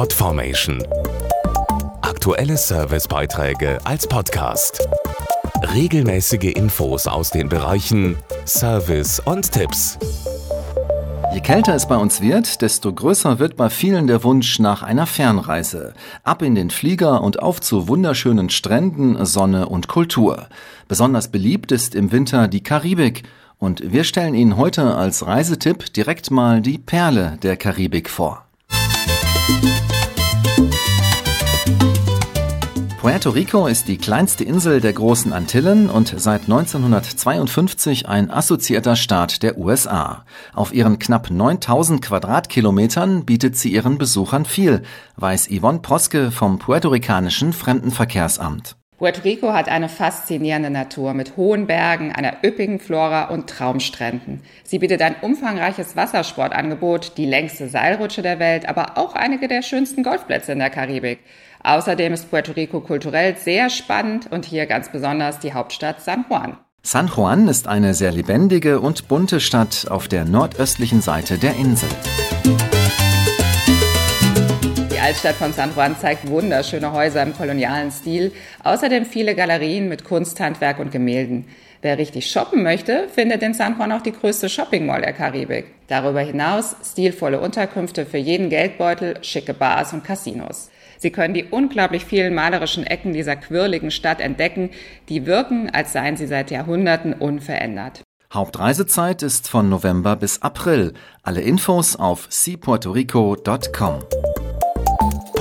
Podformation. Aktuelle Servicebeiträge als Podcast. Regelmäßige Infos aus den Bereichen Service und Tipps. Je kälter es bei uns wird, desto größer wird bei vielen der Wunsch nach einer Fernreise. Ab in den Flieger und auf zu wunderschönen Stränden, Sonne und Kultur. Besonders beliebt ist im Winter die Karibik. Und wir stellen Ihnen heute als Reisetipp direkt mal die Perle der Karibik vor. Puerto Rico ist die kleinste Insel der großen Antillen und seit 1952 ein assoziierter Staat der USA. Auf ihren knapp 9000 Quadratkilometern bietet sie ihren Besuchern viel, weiß Yvonne Proske vom puerto-ricanischen Fremdenverkehrsamt. Puerto Rico hat eine faszinierende Natur mit hohen Bergen, einer üppigen Flora und Traumstränden. Sie bietet ein umfangreiches Wassersportangebot, die längste Seilrutsche der Welt, aber auch einige der schönsten Golfplätze in der Karibik. Außerdem ist Puerto Rico kulturell sehr spannend und hier ganz besonders die Hauptstadt San Juan. San Juan ist eine sehr lebendige und bunte Stadt auf der nordöstlichen Seite der Insel. Die Altstadt von San Juan zeigt wunderschöne Häuser im kolonialen Stil, außerdem viele Galerien mit Kunsthandwerk und Gemälden. Wer richtig shoppen möchte, findet in San Juan auch die größte Shopping Mall der Karibik. Darüber hinaus stilvolle Unterkünfte für jeden Geldbeutel, schicke Bars und Casinos. Sie können die unglaublich vielen malerischen Ecken dieser quirligen Stadt entdecken, die wirken, als seien sie seit Jahrhunderten unverändert. Hauptreisezeit ist von November bis April. Alle Infos auf seapuertorico.com